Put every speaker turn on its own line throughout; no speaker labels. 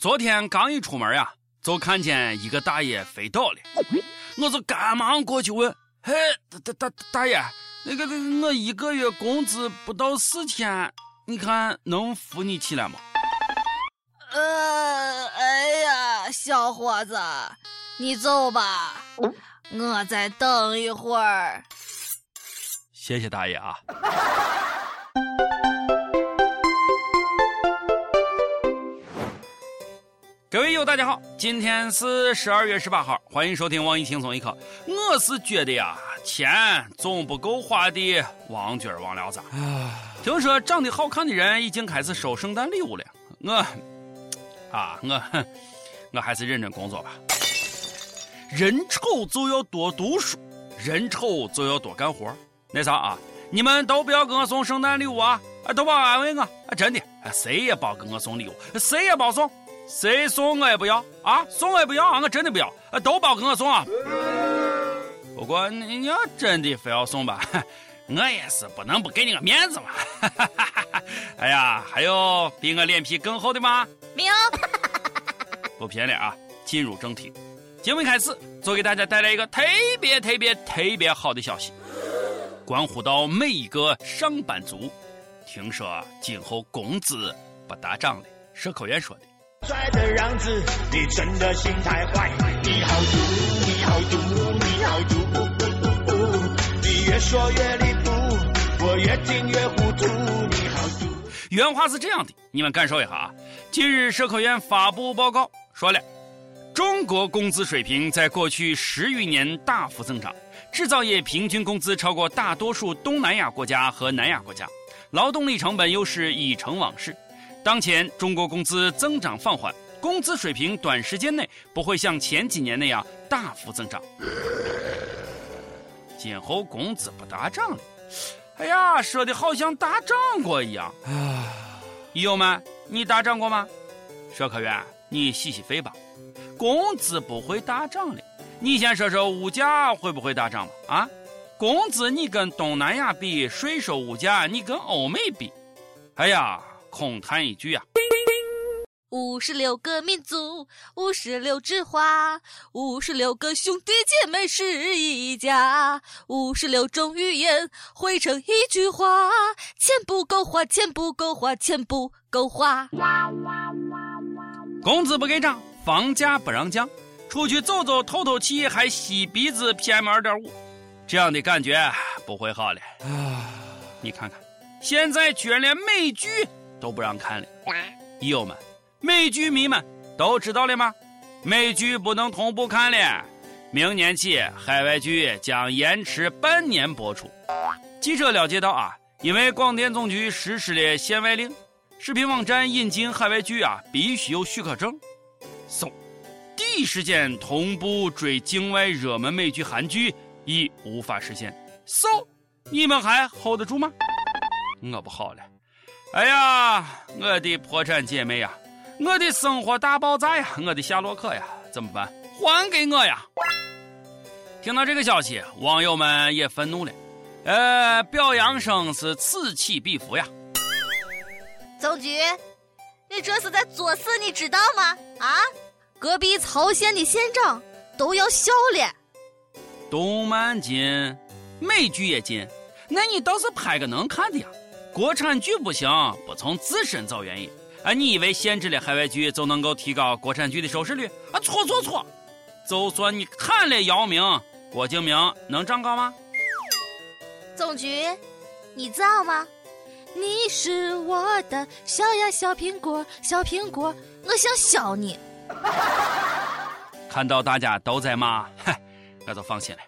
昨天刚一出门呀，就看见一个大爷飞倒了，我就赶忙过去问：“嘿，大大大大爷，那个我一个月工资不到四千，你看能扶你起来吗？”
呃，哎呀，小伙子，你走吧，我再等一会儿。
谢谢大爷啊。各位友，大家好，今天是十二月十八号，欢迎收听网易轻松一刻。我是觉得呀，钱总不够花的，王军忘了咋？听说长得好看的人已经开始收圣诞礼物了。我啊，我我还是认真工作吧。人丑就要多读书，人丑就要多干活。那啥啊，你们都不要给我送圣诞礼物啊！啊，都别安慰我，啊，真的，谁也别给我送礼物，谁也别送。谁送我也不要啊！送我也不要啊！我真的不要，都包给我送啊！不过你要真的非要送吧，我也是不能不给你个面子嘛！哎呀，还有比我脸皮更厚的吗？
没有。
不骗了啊！进入正题，节目开始就给大家带来一个特别特别特别好的消息，关乎到每一个上班族。听说今后工资不打涨了，社科院说的。帅的样子，你真的心太坏。你好毒，你好毒，你好毒。你越说越离谱，我越听越糊涂。你好毒。原话是这样的，你们感受一下啊。近日，社科院发布报告说了，中国工资水平在过去十余年大幅增长，制造业平均工资超过大多数东南亚国家和南亚国家，劳动力成本优势已成往事。当前中国工资增长放缓，工资水平短时间内不会像前几年那样大幅增长。今后工资不大涨了，哎呀，说的好像大涨过一样。友友们，你大涨过吗？社科院，你洗洗肺吧。工资不会大涨的，你先说说物价会不会大涨吧？啊，工资你跟东南亚比，税收物价你跟欧美比，哎呀。空谈一句啊！
五十六个民族，五十六枝花，五十六个兄弟姐妹是一家，五十六种语言汇成一句话：钱不够花，钱不够花，钱不够花。
工资不给涨，房价不让降，出去走走透透气还吸鼻子 PM 二点五，这样的感觉不会好了。啊，你看看，现在居然连美剧。都不让看了，友们，美剧迷们都知道了吗？美剧不能同步看了，明年起海外剧将延迟半年播出。记者了解到啊，因为广电总局实施了限外令，视频网站引进海外剧啊必须有许可证。so，第一时间同步追境外热门美剧韩剧已无法实现。so，你们还 hold 得住吗？我不好了。哎呀，我的破产姐妹呀，我的生活大爆炸呀，我的夏洛克呀，怎么办？还给我呀！听到这个消息，网友们也愤怒了，呃，表扬声是此起彼伏呀。
总局，你这是在作死，你知道吗？啊，隔壁曹县的县长都要笑了。
动漫禁，美剧也禁，那你倒是拍个能看的呀。国产剧不行，不从自身找原因。啊，你以为限制了海外剧就能够提高国产剧的收视率？啊，错错错！就算你砍了姚明、郭敬明，能长高吗？
总局，你造吗？你是我的小呀小苹果，小苹果，我想削你。
看到大家都在骂，嗨，我就放心了。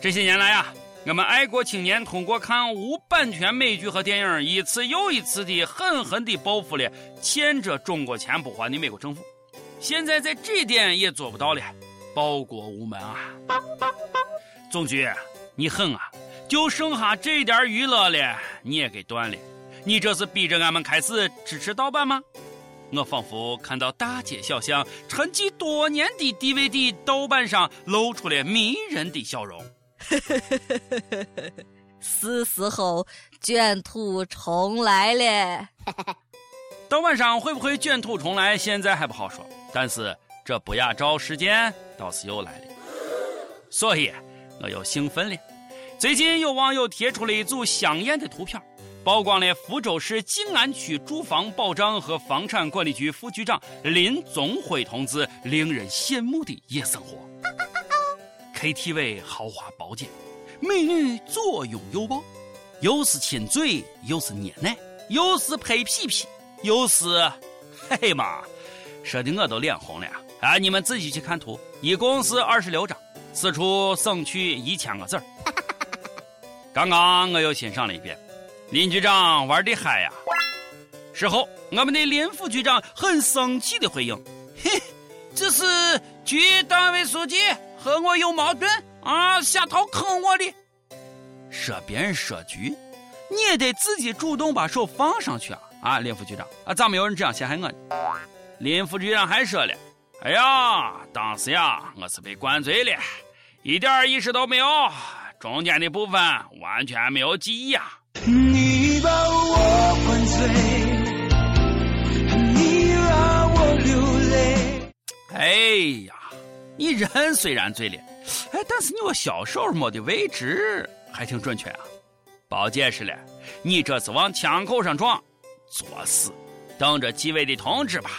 这些年来呀。我们爱国青年通过看无版权美剧和电影，一次又一次地狠狠地报复了欠着中国钱不还的美国政府。现在在这点也做不到了，报国无门啊！总局，你狠啊！就剩下这点娱乐了，你也给断了。你这是逼着俺们开始支持盗版吗？我仿佛看到大街小巷沉寂多年的 DVD 盗版上露出了迷人的笑容。
是时候卷土重来了。
到晚上会不会卷土重来，现在还不好说。但是这不亚照事件倒是又来了，所以我又兴奋了。最近有网友贴出了一组香艳的图片，曝光了福州市静安区住房保障和房产管理局副局长林宗辉同志令人羡慕的夜生活。KTV 豪华包间，美女左拥右抱，又是亲嘴，又是捏奶，又是拍屁屁，又是，嘿妈，说的我都脸红了！啊，你们自己去看图，一共是二十六张，此处省去一千个字儿。刚刚我又欣赏了一遍，林局长玩的嗨呀！事后，我们的林副局长很生气的回应：“嘿，这是局党委书记和我有矛盾啊，下套坑我的。”说别人说局，你也得自己主动把手放上去啊！啊，林副局长啊，咋没有人这样陷害我呢？林副局长还说了：“哎呀，当时呀，我是被灌醉了，一点意识都没有。”中间的部分完全没有记忆啊！你你人虽然醉了，哎，但是你我小手摸的位置还挺准确啊！别解释了，你这是往枪口上撞，作死！等着纪委的通知吧。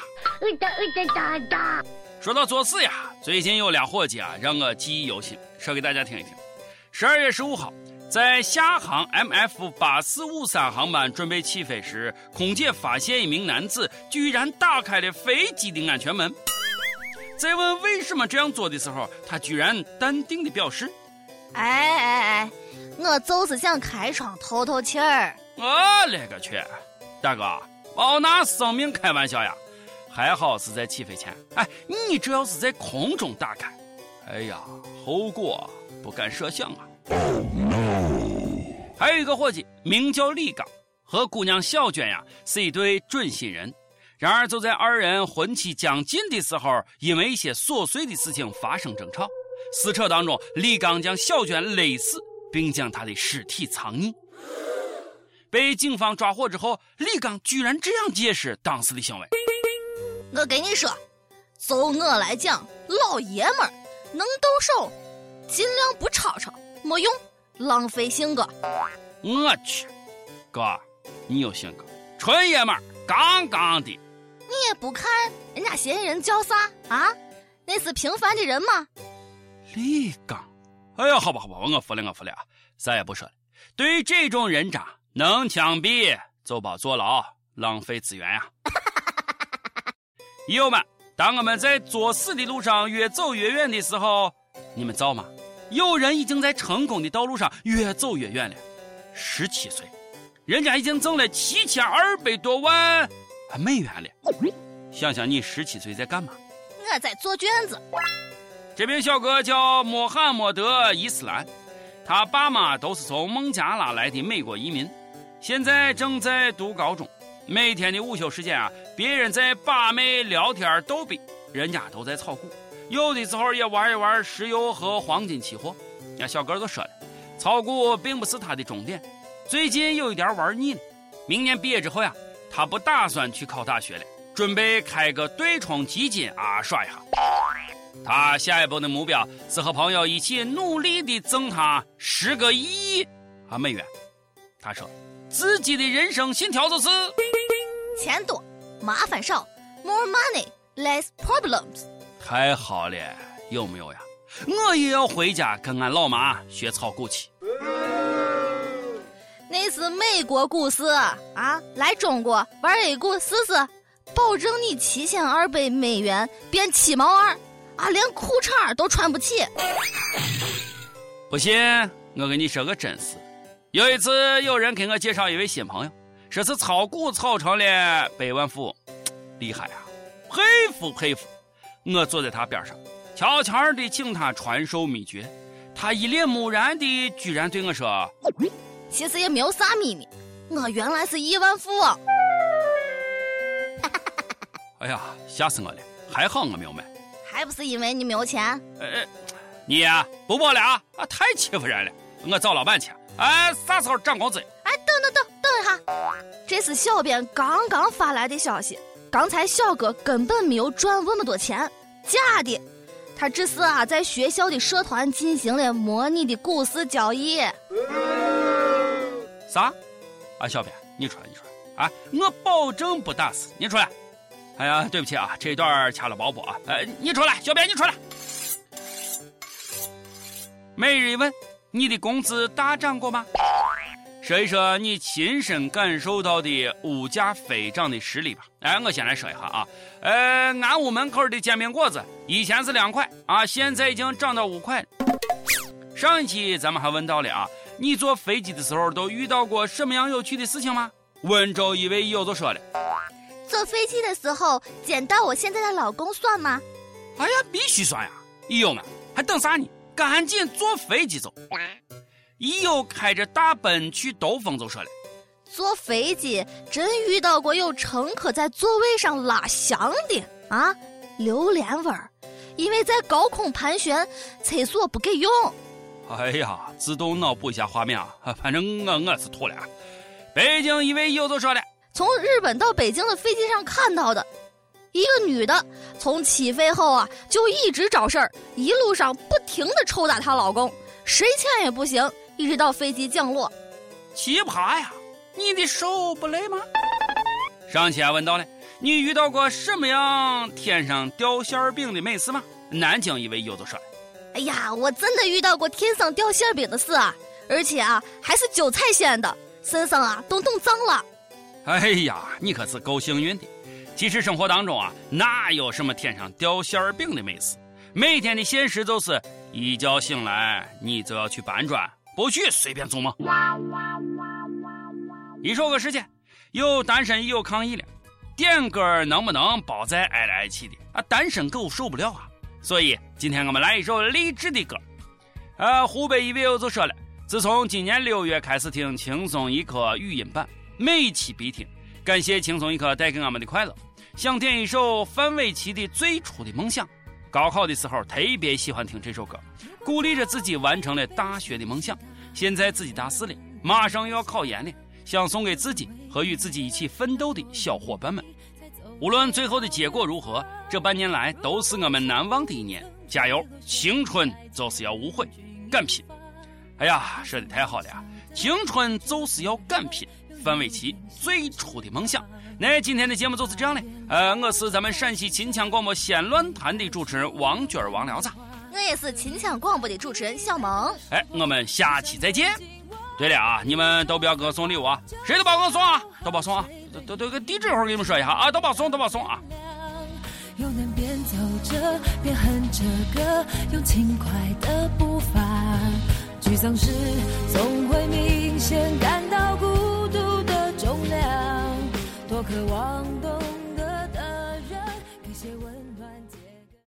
说到作死呀，最近有俩伙计啊，让我记忆犹新，说给大家听一听。十二月十五号，在厦航 MF 八四五三航班准备起飞时，空姐发现一名男子居然打开了飞机的安全门。在问为什么这样做的时候，他居然淡定的表示：“
哎哎哎，我就是想开窗透透气儿。”
我勒个去，大哥，别拿生命开玩笑呀！还好是在起飞前。哎，你这要是在空中打开，哎呀，后果不敢设想啊！还有一个伙计名叫李刚，和姑娘小娟呀是一对准新人。然而就在二人婚期将近的时候，因为一些琐碎的事情发生争吵。撕扯当中，李刚将小娟勒死，并将她的尸体藏匿。被警方抓获之后，李刚居然这样解释当时的行为：“
我跟你说，就我来讲，老爷们儿能动手，尽量不吵吵。”没用，浪费性格。
我去，哥，你有性格，纯爷们儿，杠杠的。
你也不看人家嫌疑人叫啥啊？那是平凡的人吗？
李刚，哎呀，好吧，好吧，我服了，我服了，啥也不说了。对于这种人渣，能枪毙就别坐牢，浪费资源呀。友们，当我们在作死的路上越走越远的时候，你们造吗？有人已经在成功的道路上越走越远了。十七岁，人家已经挣了七千二百多万美元了。想想你十七岁在干嘛？
我在做卷子。
这名小哥叫穆罕默德·伊斯兰，他爸妈都是从孟加拉来的美国移民，现在正在读高中。每天的午休时间啊，别人在把妹聊天逗比，人家都在炒股。有的时候也玩一玩石油和黄金期货。那小哥就说了，炒股并不是他的终点，最近有一点玩腻了。明年毕业之后呀，他不打算去考大学了，准备开个对冲基金啊耍一下。他下一步的目标是和朋友一起努力的挣他十个亿啊美元。他说，自己的人生信条就是
钱多，麻烦少，more money less problems。
太好了，有没有呀？我也要回家跟俺老妈学炒股去。
那是美国股市啊，来中国玩 A 股试试，保证你七千二百美元变七毛二，啊，连裤衩都穿不起。
不信，我给你说个真事。有一次，有人给我介绍一位新朋友，说是炒股炒成了百万富翁，厉害啊，佩服佩服。我坐在他边上，悄悄地请他传授秘诀。他一脸木然的，居然对我说：“
其实也没有啥秘密，我原来是亿万富翁。”
哎呀，吓死我了！还好我没有买，
还不是因为你没有钱。
哎，你呀不报了啊！啊，太欺负人了！我找老板去。哎，啥时候涨工资？
哎，等等等等一下。这是小编刚刚发来的消息。刚才小哥根本没有赚那么多钱，假的。他只是啊，在学校的社团进行了模拟的股市交易。
啥？啊，小编，你出来，你出来！啊，我保证不打死你出来。哎呀，对不起啊，这段掐了包播啊。哎，你出来，小编，你出来。每日一问：你的工资大涨过吗？说一说你亲身感受到的物价飞涨的实例吧。哎，我先来说一下啊。呃，俺屋门口的煎饼果子以前是两块啊，现在已经涨到五块。上一期咱们还问到了啊，你坐飞机的时候都遇到过什么样有趣的事情吗？温州一位友就说了，
坐飞机的时候捡到我现在的老公算吗？
哎呀，必须算呀！友们还等啥呢？赶紧坐飞机走。一友开着大奔去兜风就说了，
坐飞机真遇到过有乘客在座位上拉翔的啊，榴莲味儿，因为在高空盘旋，厕所不给用。
哎呀，自动脑补一下画面啊，反正我我是吐了。北京一位友就说了，
从日本到北京的飞机上看到的，一个女的从起飞后啊就一直找事儿，一路上不停的抽打她老公，谁劝也不行。一直到飞机降落，
奇葩呀！你的手不累吗？上期还问到了，你遇到过什么样天上掉馅儿饼的美事吗？南京一位友就说了：“
哎呀，我真的遇到过天上掉馅饼的事啊，而且啊还是韭菜馅的，身上啊都弄脏了。”
哎呀，你可是够幸运的。其实生活当中啊，哪有什么天上掉馅儿饼的美事？每天的现实就是，一觉醒来你就要去搬砖。不许随便做梦。一说个事情，有单身友抗议了，点歌能不能包在挨来挨去的啊？单身狗受不了啊！所以今天我们来一首励志的歌。呃，湖北一位友就说了，自从今年六月开始听轻松一刻语音版，每期必听，感谢轻松一刻带给我们的快乐。想点一首范玮琪的《最初的梦想》。高考的时候特别喜欢听这首歌，鼓励着自己完成了大学的梦想。现在自己大四了，马上又要考研了，想送给自己和与自己一起奋斗的小伙伴们。无论最后的结果如何，这半年来都是我们难忘的一年。加油，青春就是要无悔，敢拼！哎呀，说的太好了呀！青春就是要敢拼。范玮琪最初的梦想。那今天的节目就是这样的。呃，我是咱们陕西秦腔广播西论坛的主持人王娟王聊子。
我也是秦腔广播的主持人小萌。
哎，我们下期再见。对了啊，你们都不要给我送礼物啊，谁都别给我送啊，都别送啊，都都都个地址一会儿给你们说一下啊，都把送，都把送啊。又能边走着边哼着歌，用轻快的步伐。沮丧时总会明显感到孤独的重量。多渴望。